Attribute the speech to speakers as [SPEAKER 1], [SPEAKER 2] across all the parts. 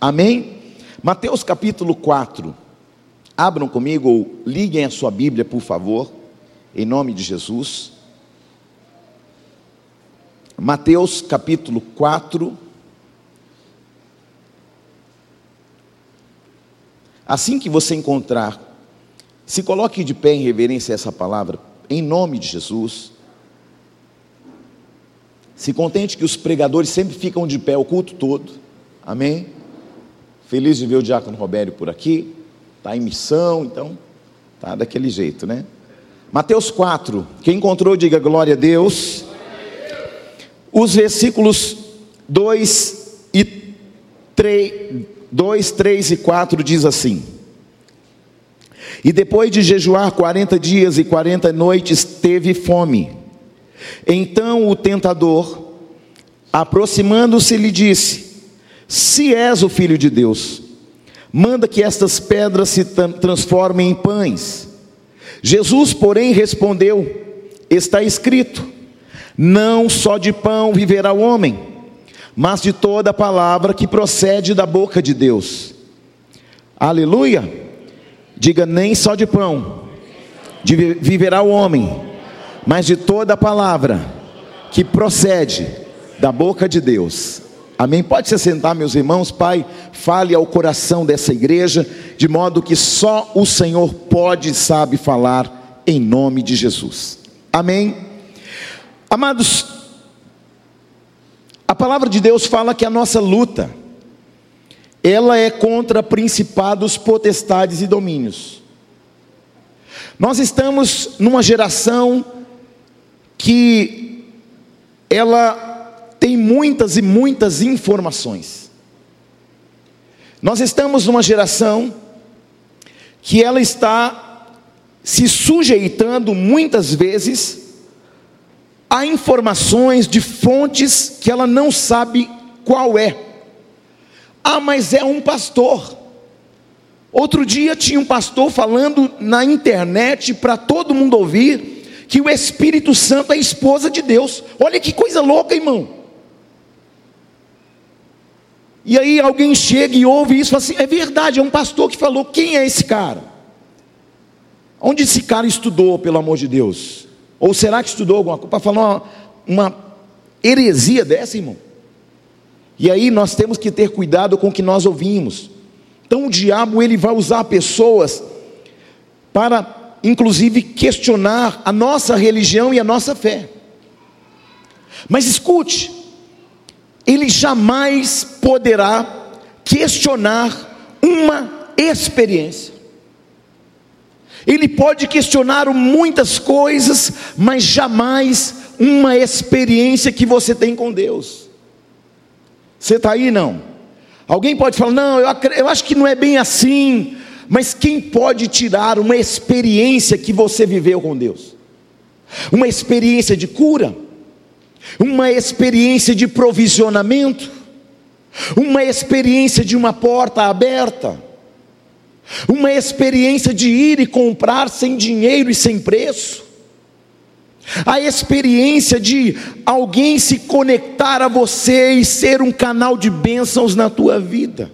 [SPEAKER 1] Amém? Mateus capítulo 4. Abram comigo ou liguem a sua Bíblia, por favor, em nome de Jesus. Mateus capítulo 4. Assim que você encontrar, se coloque de pé em reverência a essa palavra, em nome de Jesus. Se contente que os pregadores sempre ficam de pé o culto todo. Amém? Feliz de ver o diácono Robério por aqui. Está em missão, então tá daquele jeito, né? Mateus 4. Quem encontrou, diga glória a Deus. Os versículos 2 e 3, 2, 3 e 4 diz assim: E depois de jejuar 40 dias e 40 noites, teve fome. Então o tentador, aproximando-se, lhe disse: Se és o filho de Deus, manda que estas pedras se transformem em pães. Jesus, porém, respondeu: Está escrito: Não só de pão viverá o homem, mas de toda palavra que procede da boca de Deus. Aleluia! Diga: Nem só de pão viverá o homem mas de toda a palavra que procede da boca de Deus. Amém? Pode se sentar, meus irmãos. Pai, fale ao coração dessa igreja, de modo que só o Senhor pode e sabe falar, em nome de Jesus. Amém? Amados, a palavra de Deus fala que a nossa luta, ela é contra principados, potestades e domínios. Nós estamos numa geração que ela tem muitas e muitas informações. Nós estamos numa geração que ela está se sujeitando muitas vezes a informações de fontes que ela não sabe qual é. Ah, mas é um pastor. Outro dia tinha um pastor falando na internet para todo mundo ouvir que o Espírito Santo é esposa de Deus. Olha que coisa louca, irmão. E aí alguém chega e ouve isso e fala assim: é verdade, é um pastor que falou. Quem é esse cara? Onde esse cara estudou, pelo amor de Deus? Ou será que estudou alguma coisa para falar uma, uma heresia dessa, irmão? E aí nós temos que ter cuidado com o que nós ouvimos. Então o diabo ele vai usar pessoas para inclusive, questionar a nossa religião e a nossa fé. Mas escute, ele jamais poderá questionar uma experiência. Ele pode questionar muitas coisas, mas jamais uma experiência que você tem com Deus. Você está aí não? Alguém pode falar, não, eu, eu acho que não é bem assim. Mas quem pode tirar uma experiência que você viveu com Deus? Uma experiência de cura, uma experiência de provisionamento, uma experiência de uma porta aberta, uma experiência de ir e comprar sem dinheiro e sem preço, a experiência de alguém se conectar a você e ser um canal de bênçãos na tua vida.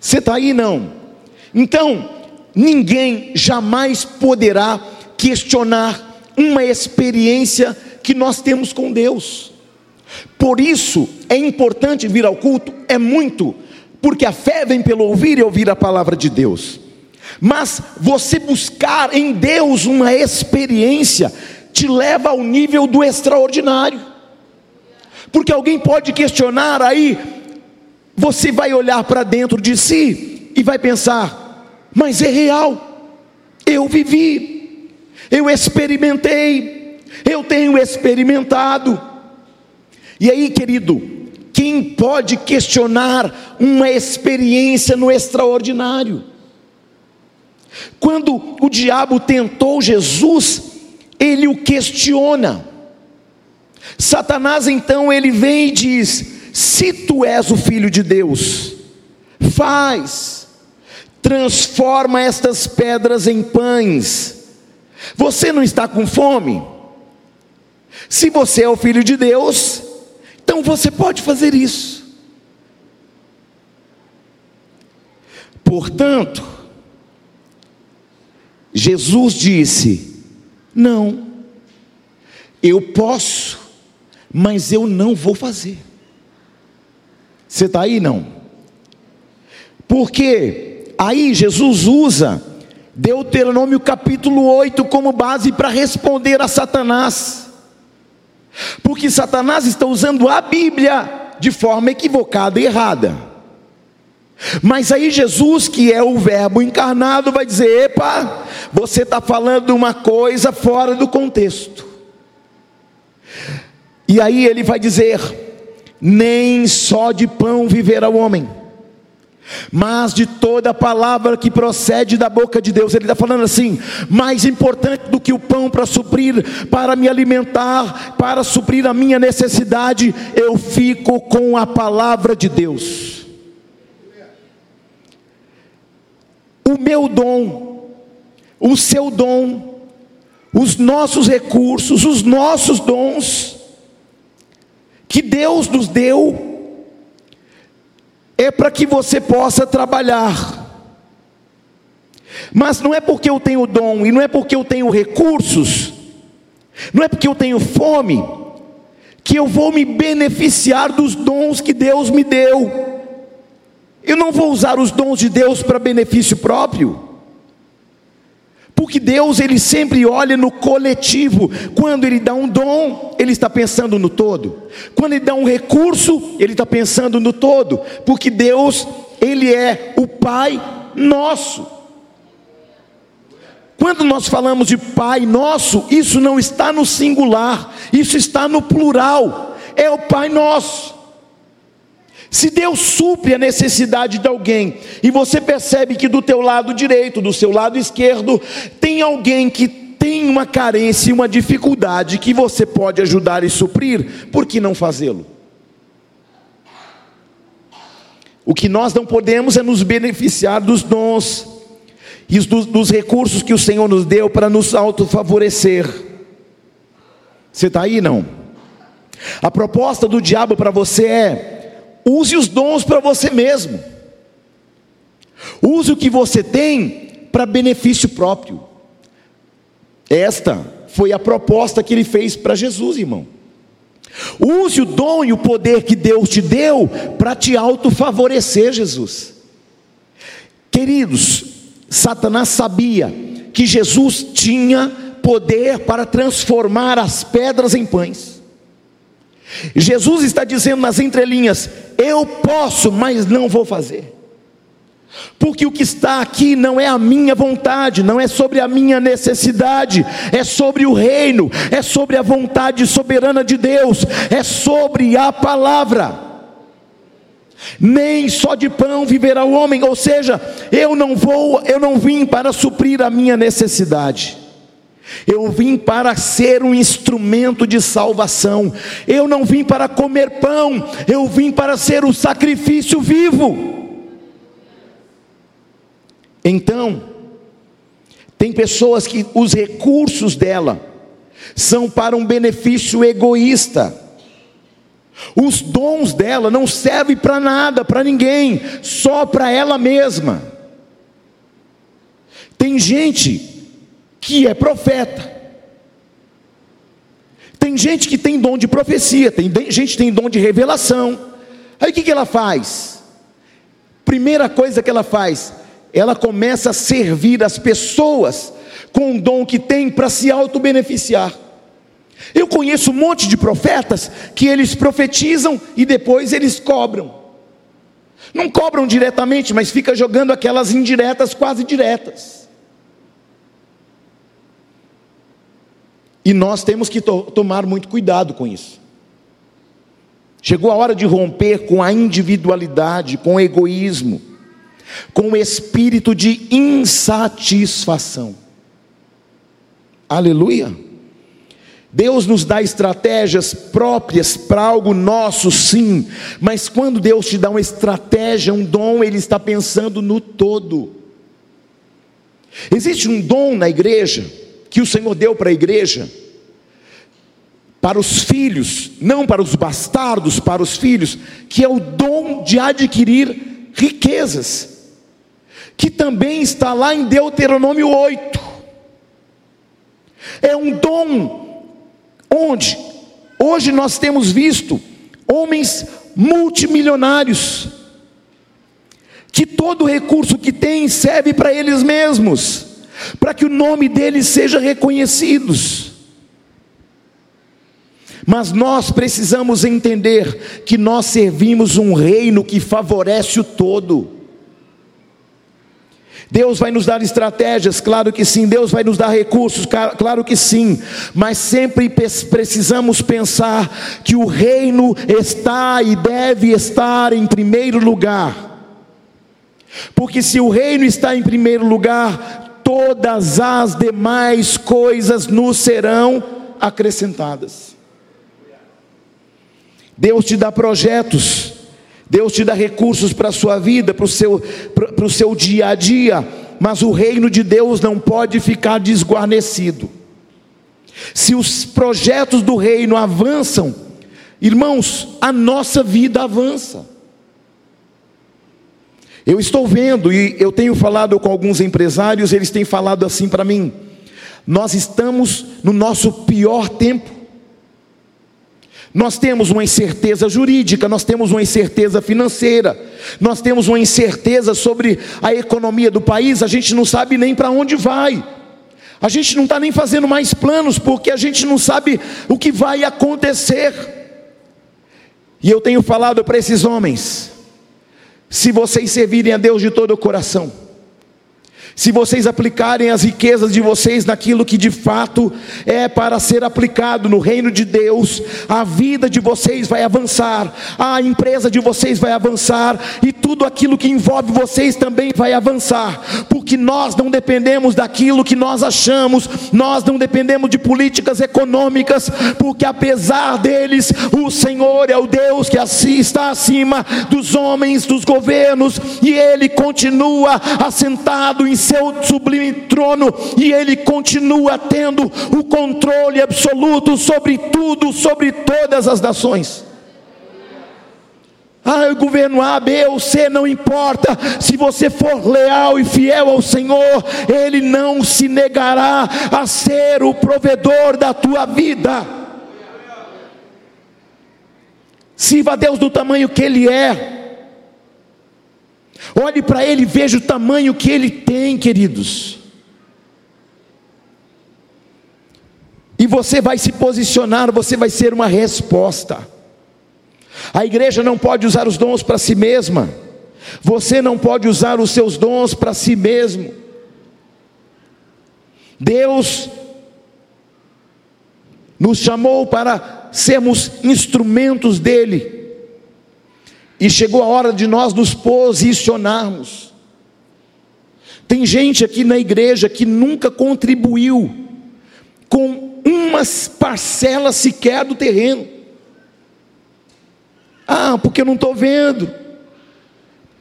[SPEAKER 1] Você está aí não? Então, ninguém jamais poderá questionar uma experiência que nós temos com Deus. Por isso é importante vir ao culto, é muito, porque a fé vem pelo ouvir e ouvir a palavra de Deus. Mas você buscar em Deus uma experiência te leva ao nível do extraordinário. Porque alguém pode questionar aí, você vai olhar para dentro de si e vai pensar: mas é real, eu vivi, eu experimentei, eu tenho experimentado. E aí, querido, quem pode questionar uma experiência no extraordinário? Quando o diabo tentou Jesus, ele o questiona. Satanás então ele vem e diz: Se tu és o filho de Deus, faz transforma estas pedras em pães. Você não está com fome? Se você é o filho de Deus, então você pode fazer isso. Portanto, Jesus disse: Não, eu posso, mas eu não vou fazer. Você está aí? Não. Porque aí Jesus usa Deuteronômio capítulo 8 como base para responder a Satanás. Porque Satanás está usando a Bíblia de forma equivocada e errada. Mas aí Jesus, que é o Verbo encarnado, vai dizer: epa, você está falando uma coisa fora do contexto. E aí ele vai dizer: nem só de pão viverá o homem, mas de toda palavra que procede da boca de Deus. Ele está falando assim: mais importante do que o pão para suprir, para me alimentar, para suprir a minha necessidade, eu fico com a palavra de Deus. O meu dom, o seu dom, os nossos recursos, os nossos dons, que Deus nos deu, é para que você possa trabalhar. Mas não é porque eu tenho dom e não é porque eu tenho recursos, não é porque eu tenho fome, que eu vou me beneficiar dos dons que Deus me deu. Eu não vou usar os dons de Deus para benefício próprio. Porque Deus ele sempre olha no coletivo. Quando ele dá um dom, ele está pensando no todo. Quando ele dá um recurso, ele está pensando no todo. Porque Deus ele é o Pai nosso. Quando nós falamos de Pai nosso, isso não está no singular, isso está no plural. É o Pai nosso. Se Deus supre a necessidade de alguém e você percebe que do teu lado direito, do seu lado esquerdo, tem alguém que tem uma carência e uma dificuldade que você pode ajudar e suprir, por que não fazê-lo? O que nós não podemos é nos beneficiar dos dons e dos, dos recursos que o Senhor nos deu para nos autofavorecer. Você está aí não? A proposta do diabo para você é Use os dons para você mesmo. Use o que você tem para benefício próprio. Esta foi a proposta que ele fez para Jesus, irmão. Use o dom e o poder que Deus te deu para te autofavorecer, Jesus. Queridos, Satanás sabia que Jesus tinha poder para transformar as pedras em pães. Jesus está dizendo nas entrelinhas: Eu posso, mas não vou fazer. Porque o que está aqui não é a minha vontade, não é sobre a minha necessidade, é sobre o reino, é sobre a vontade soberana de Deus, é sobre a palavra. Nem só de pão viverá o homem, ou seja, eu não vou, eu não vim para suprir a minha necessidade. Eu vim para ser um instrumento de salvação. Eu não vim para comer pão, eu vim para ser o sacrifício vivo. Então, tem pessoas que os recursos dela são para um benefício egoísta. Os dons dela não servem para nada, para ninguém, só para ela mesma. Tem gente que é profeta. Tem gente que tem dom de profecia, tem gente que tem dom de revelação. Aí o que, que ela faz? Primeira coisa que ela faz, ela começa a servir as pessoas com o dom que tem para se auto-beneficiar. Eu conheço um monte de profetas que eles profetizam e depois eles cobram. Não cobram diretamente, mas fica jogando aquelas indiretas quase diretas. E nós temos que to tomar muito cuidado com isso. Chegou a hora de romper com a individualidade, com o egoísmo, com o espírito de insatisfação. Aleluia. Deus nos dá estratégias próprias para algo nosso, sim, mas quando Deus te dá uma estratégia, um dom, Ele está pensando no todo. Existe um dom na igreja que o Senhor deu para a igreja, para os filhos, não para os bastardos, para os filhos, que é o dom de adquirir riquezas. que também está lá em Deuteronômio 8. É um dom onde hoje nós temos visto homens multimilionários que todo recurso que têm serve para eles mesmos, para que o nome deles seja reconhecido. Mas nós precisamos entender que nós servimos um reino que favorece o todo. Deus vai nos dar estratégias, claro que sim. Deus vai nos dar recursos, claro que sim. Mas sempre precisamos pensar que o reino está e deve estar em primeiro lugar. Porque se o reino está em primeiro lugar, todas as demais coisas nos serão acrescentadas. Deus te dá projetos, Deus te dá recursos para a sua vida, para o seu, para, o seu dia a dia, mas o reino de Deus não pode ficar desguarnecido. Se os projetos do reino avançam, irmãos, a nossa vida avança. Eu estou vendo e eu tenho falado com alguns empresários, eles têm falado assim para mim: nós estamos no nosso pior tempo. Nós temos uma incerteza jurídica, nós temos uma incerteza financeira, nós temos uma incerteza sobre a economia do país, a gente não sabe nem para onde vai, a gente não está nem fazendo mais planos, porque a gente não sabe o que vai acontecer. E eu tenho falado para esses homens: se vocês servirem a Deus de todo o coração, se vocês aplicarem as riquezas de vocês naquilo que de fato é para ser aplicado no reino de Deus, a vida de vocês vai avançar, a empresa de vocês vai avançar e tudo aquilo que envolve vocês também vai avançar, porque nós não dependemos daquilo que nós achamos, nós não dependemos de políticas econômicas, porque apesar deles, o Senhor é o Deus que está acima dos homens, dos governos, e Ele continua assentado em seu sublime trono e ele continua tendo o controle absoluto sobre tudo, sobre todas as nações. Ah, o governo A, B ou C, não importa, se você for leal e fiel ao Senhor, Ele não se negará a ser o provedor da tua vida. Sirva a Deus do tamanho que Ele é. Olhe para ele e veja o tamanho que ele tem, queridos. E você vai se posicionar, você vai ser uma resposta. A igreja não pode usar os dons para si mesma. Você não pode usar os seus dons para si mesmo. Deus nos chamou para sermos instrumentos dele. E chegou a hora de nós nos posicionarmos. Tem gente aqui na igreja que nunca contribuiu com uma parcela sequer do terreno. Ah, porque eu não estou vendo.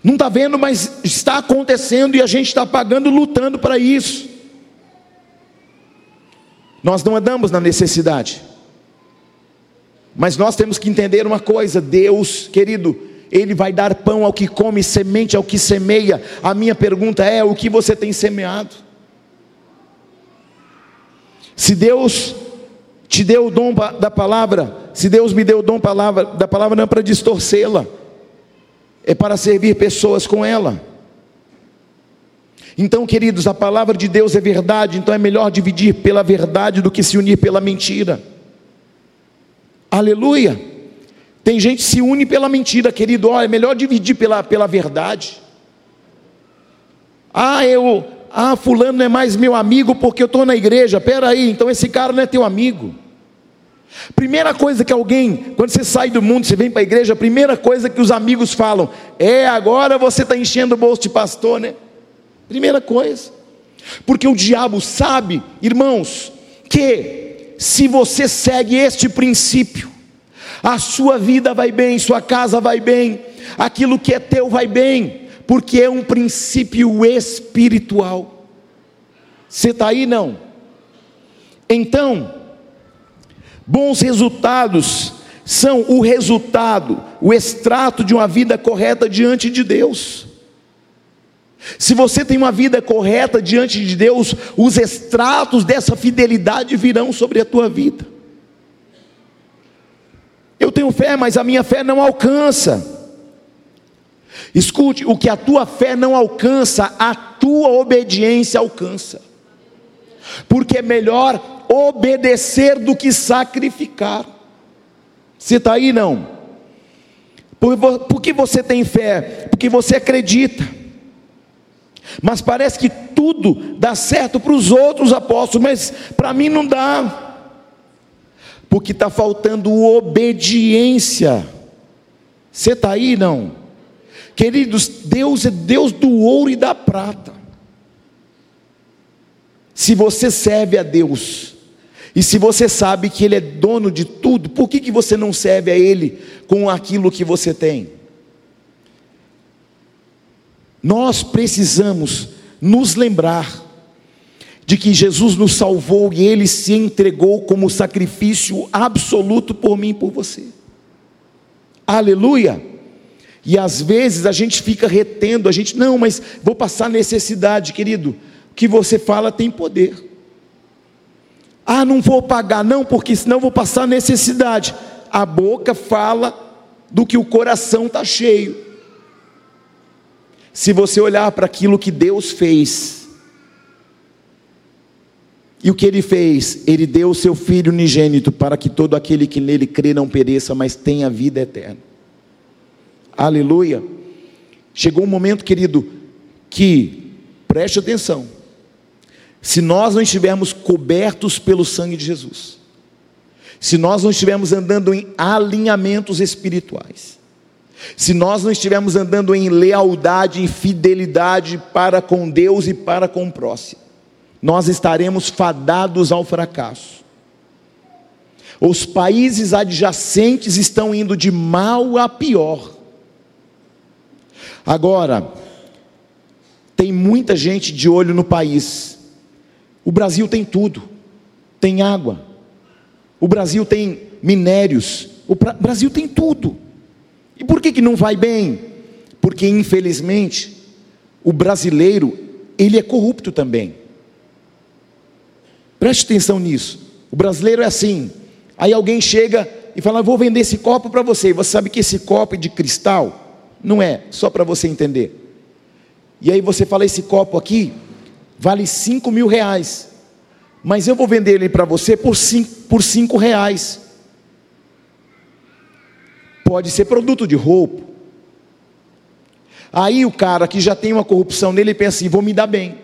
[SPEAKER 1] Não está vendo, mas está acontecendo e a gente está pagando, lutando para isso. Nós não andamos na necessidade. Mas nós temos que entender uma coisa: Deus, querido, ele vai dar pão ao que come, semente ao que semeia. A minha pergunta é: o que você tem semeado? Se Deus te deu o dom da palavra, se Deus me deu o dom da palavra, não é para distorcê-la, é para servir pessoas com ela. Então, queridos, a palavra de Deus é verdade, então é melhor dividir pela verdade do que se unir pela mentira. Aleluia. Tem gente que se une pela mentira, querido. Olha, é melhor dividir pela, pela verdade. Ah, eu, ah, fulano não é mais meu amigo porque eu estou na igreja. Pera aí, então esse cara não é teu amigo. Primeira coisa que alguém, quando você sai do mundo, você vem para a igreja, a primeira coisa que os amigos falam é: agora você está enchendo o bolso de pastor, né? Primeira coisa, porque o diabo sabe, irmãos, que se você segue este princípio, a sua vida vai bem, sua casa vai bem, aquilo que é teu vai bem, porque é um princípio espiritual. Você está aí? Não? Então, bons resultados são o resultado, o extrato de uma vida correta diante de Deus. Se você tem uma vida correta diante de Deus, os extratos dessa fidelidade virão sobre a tua vida. Eu tenho fé, mas a minha fé não alcança. Escute, o que a tua fé não alcança, a tua obediência alcança. Porque é melhor obedecer do que sacrificar. Você está aí não? Por, que você tem fé? Porque você acredita. Mas parece que tudo dá certo para os outros apóstolos, mas para mim não dá. Porque está faltando obediência. Você está aí não? Queridos, Deus é Deus do ouro e da prata. Se você serve a Deus, e se você sabe que Ele é dono de tudo, por que, que você não serve a Ele com aquilo que você tem? Nós precisamos nos lembrar de que Jesus nos salvou e Ele se entregou como sacrifício absoluto por mim e por você. Aleluia! E às vezes a gente fica retendo, a gente, não, mas vou passar necessidade, querido. O que você fala tem poder. Ah, não vou pagar, não, porque senão vou passar necessidade. A boca fala do que o coração está cheio. Se você olhar para aquilo que Deus fez, e o que ele fez? Ele deu o seu Filho unigênito para que todo aquele que nele crê não pereça, mas tenha vida eterna. Aleluia. Chegou um momento, querido, que, preste atenção, se nós não estivermos cobertos pelo sangue de Jesus, se nós não estivermos andando em alinhamentos espirituais, se nós não estivermos andando em lealdade, em fidelidade para com Deus e para com o próximo, nós estaremos fadados ao fracasso. Os países adjacentes estão indo de mal a pior. Agora, tem muita gente de olho no país o Brasil tem tudo: tem água, o Brasil tem minérios, o Brasil tem tudo. E por que, que não vai bem? Porque, infelizmente, o brasileiro, ele é corrupto também. Preste atenção nisso. O brasileiro é assim. Aí alguém chega e fala: Vou vender esse copo para você. Você sabe que esse copo é de cristal? Não é, só para você entender. E aí você fala: Esse copo aqui vale 5 mil reais, mas eu vou vender ele para você por 5 por cinco reais. Pode ser produto de roupa. Aí o cara que já tem uma corrupção nele pensa assim: vou me dar bem,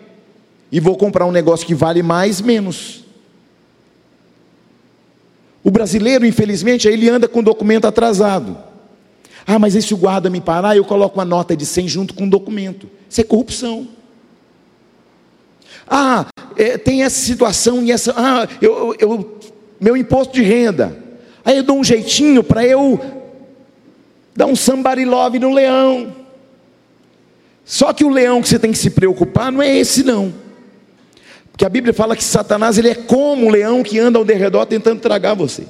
[SPEAKER 1] e vou comprar um negócio que vale mais, menos. O brasileiro, infelizmente, ele anda com documento atrasado. Ah, mas e se o guarda me parar, eu coloco uma nota de 100 junto com o documento. Isso é corrupção. Ah, é, tem essa situação e essa. Ah, eu, eu, meu imposto de renda. Aí eu dou um jeitinho para eu dar um somebody love no leão. Só que o leão que você tem que se preocupar não é esse não. Porque a Bíblia fala que Satanás ele é como um leão que anda ao derredor tentando tragar você.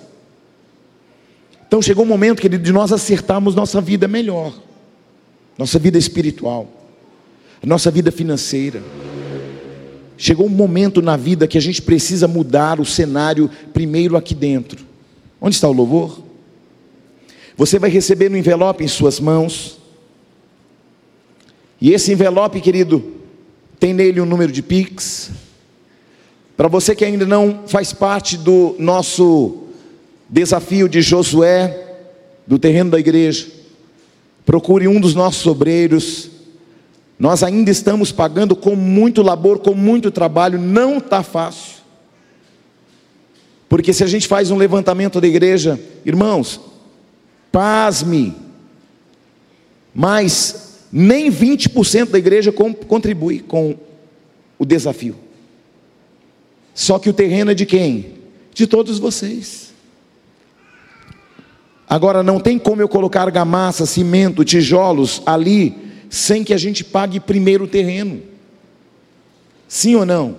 [SPEAKER 1] Então chegou o momento, querido, de nós acertarmos nossa vida melhor. Nossa vida espiritual. Nossa vida financeira. Chegou um momento na vida que a gente precisa mudar o cenário primeiro aqui dentro. Onde está o louvor? Você vai receber um envelope em suas mãos. E esse envelope, querido, tem nele um número de Pix. Para você que ainda não faz parte do nosso desafio de Josué, do terreno da igreja, procure um dos nossos obreiros nós ainda estamos pagando com muito labor, com muito trabalho, não está fácil. Porque se a gente faz um levantamento da igreja, irmãos, pasme, mas nem 20% da igreja contribui com o desafio. Só que o terreno é de quem? De todos vocês. Agora não tem como eu colocar argamassa, cimento, tijolos ali sem que a gente pague primeiro o terreno. Sim ou não?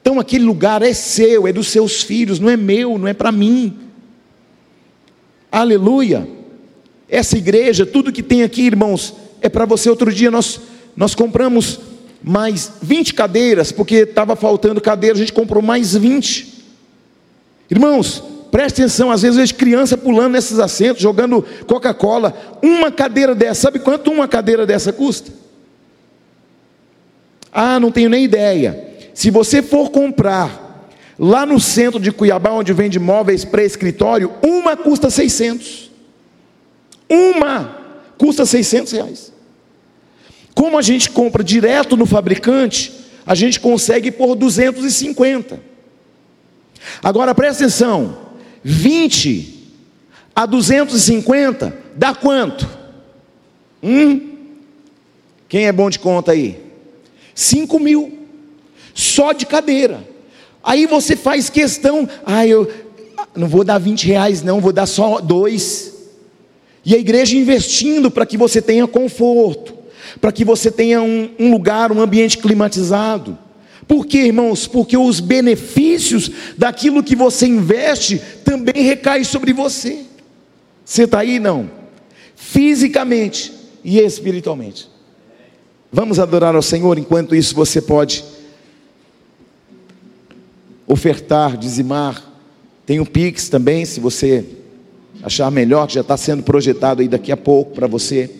[SPEAKER 1] Então aquele lugar é seu, é dos seus filhos, não é meu, não é para mim. Aleluia. Essa igreja, tudo que tem aqui, irmãos, é para você. Outro dia nós, nós compramos mais 20 cadeiras, porque estava faltando cadeira, a gente comprou mais 20. Irmãos, preste atenção, às vezes vejo criança pulando nesses assentos, jogando Coca-Cola. Uma cadeira dessa, sabe quanto uma cadeira dessa custa? Ah, não tenho nem ideia. Se você for comprar lá no centro de Cuiabá, onde vende móveis para escritório, uma custa 600. Uma custa 600 reais. Como a gente compra direto no fabricante, a gente consegue por 250. Agora presta atenção: 20 a 250 dá quanto? Hum? Quem é bom de conta aí? 5 mil, só de cadeira. Aí você faz questão, ah, eu não vou dar 20 reais, não, vou dar só dois. E a igreja investindo para que você tenha conforto, para que você tenha um, um lugar, um ambiente climatizado. Por quê, irmãos? Porque os benefícios daquilo que você investe também recai sobre você. Você está aí? Não. Fisicamente e espiritualmente. Vamos adorar ao Senhor, enquanto isso você pode ofertar, dizimar. Tem o Pix também, se você achar melhor, que já está sendo projetado aí daqui a pouco para você.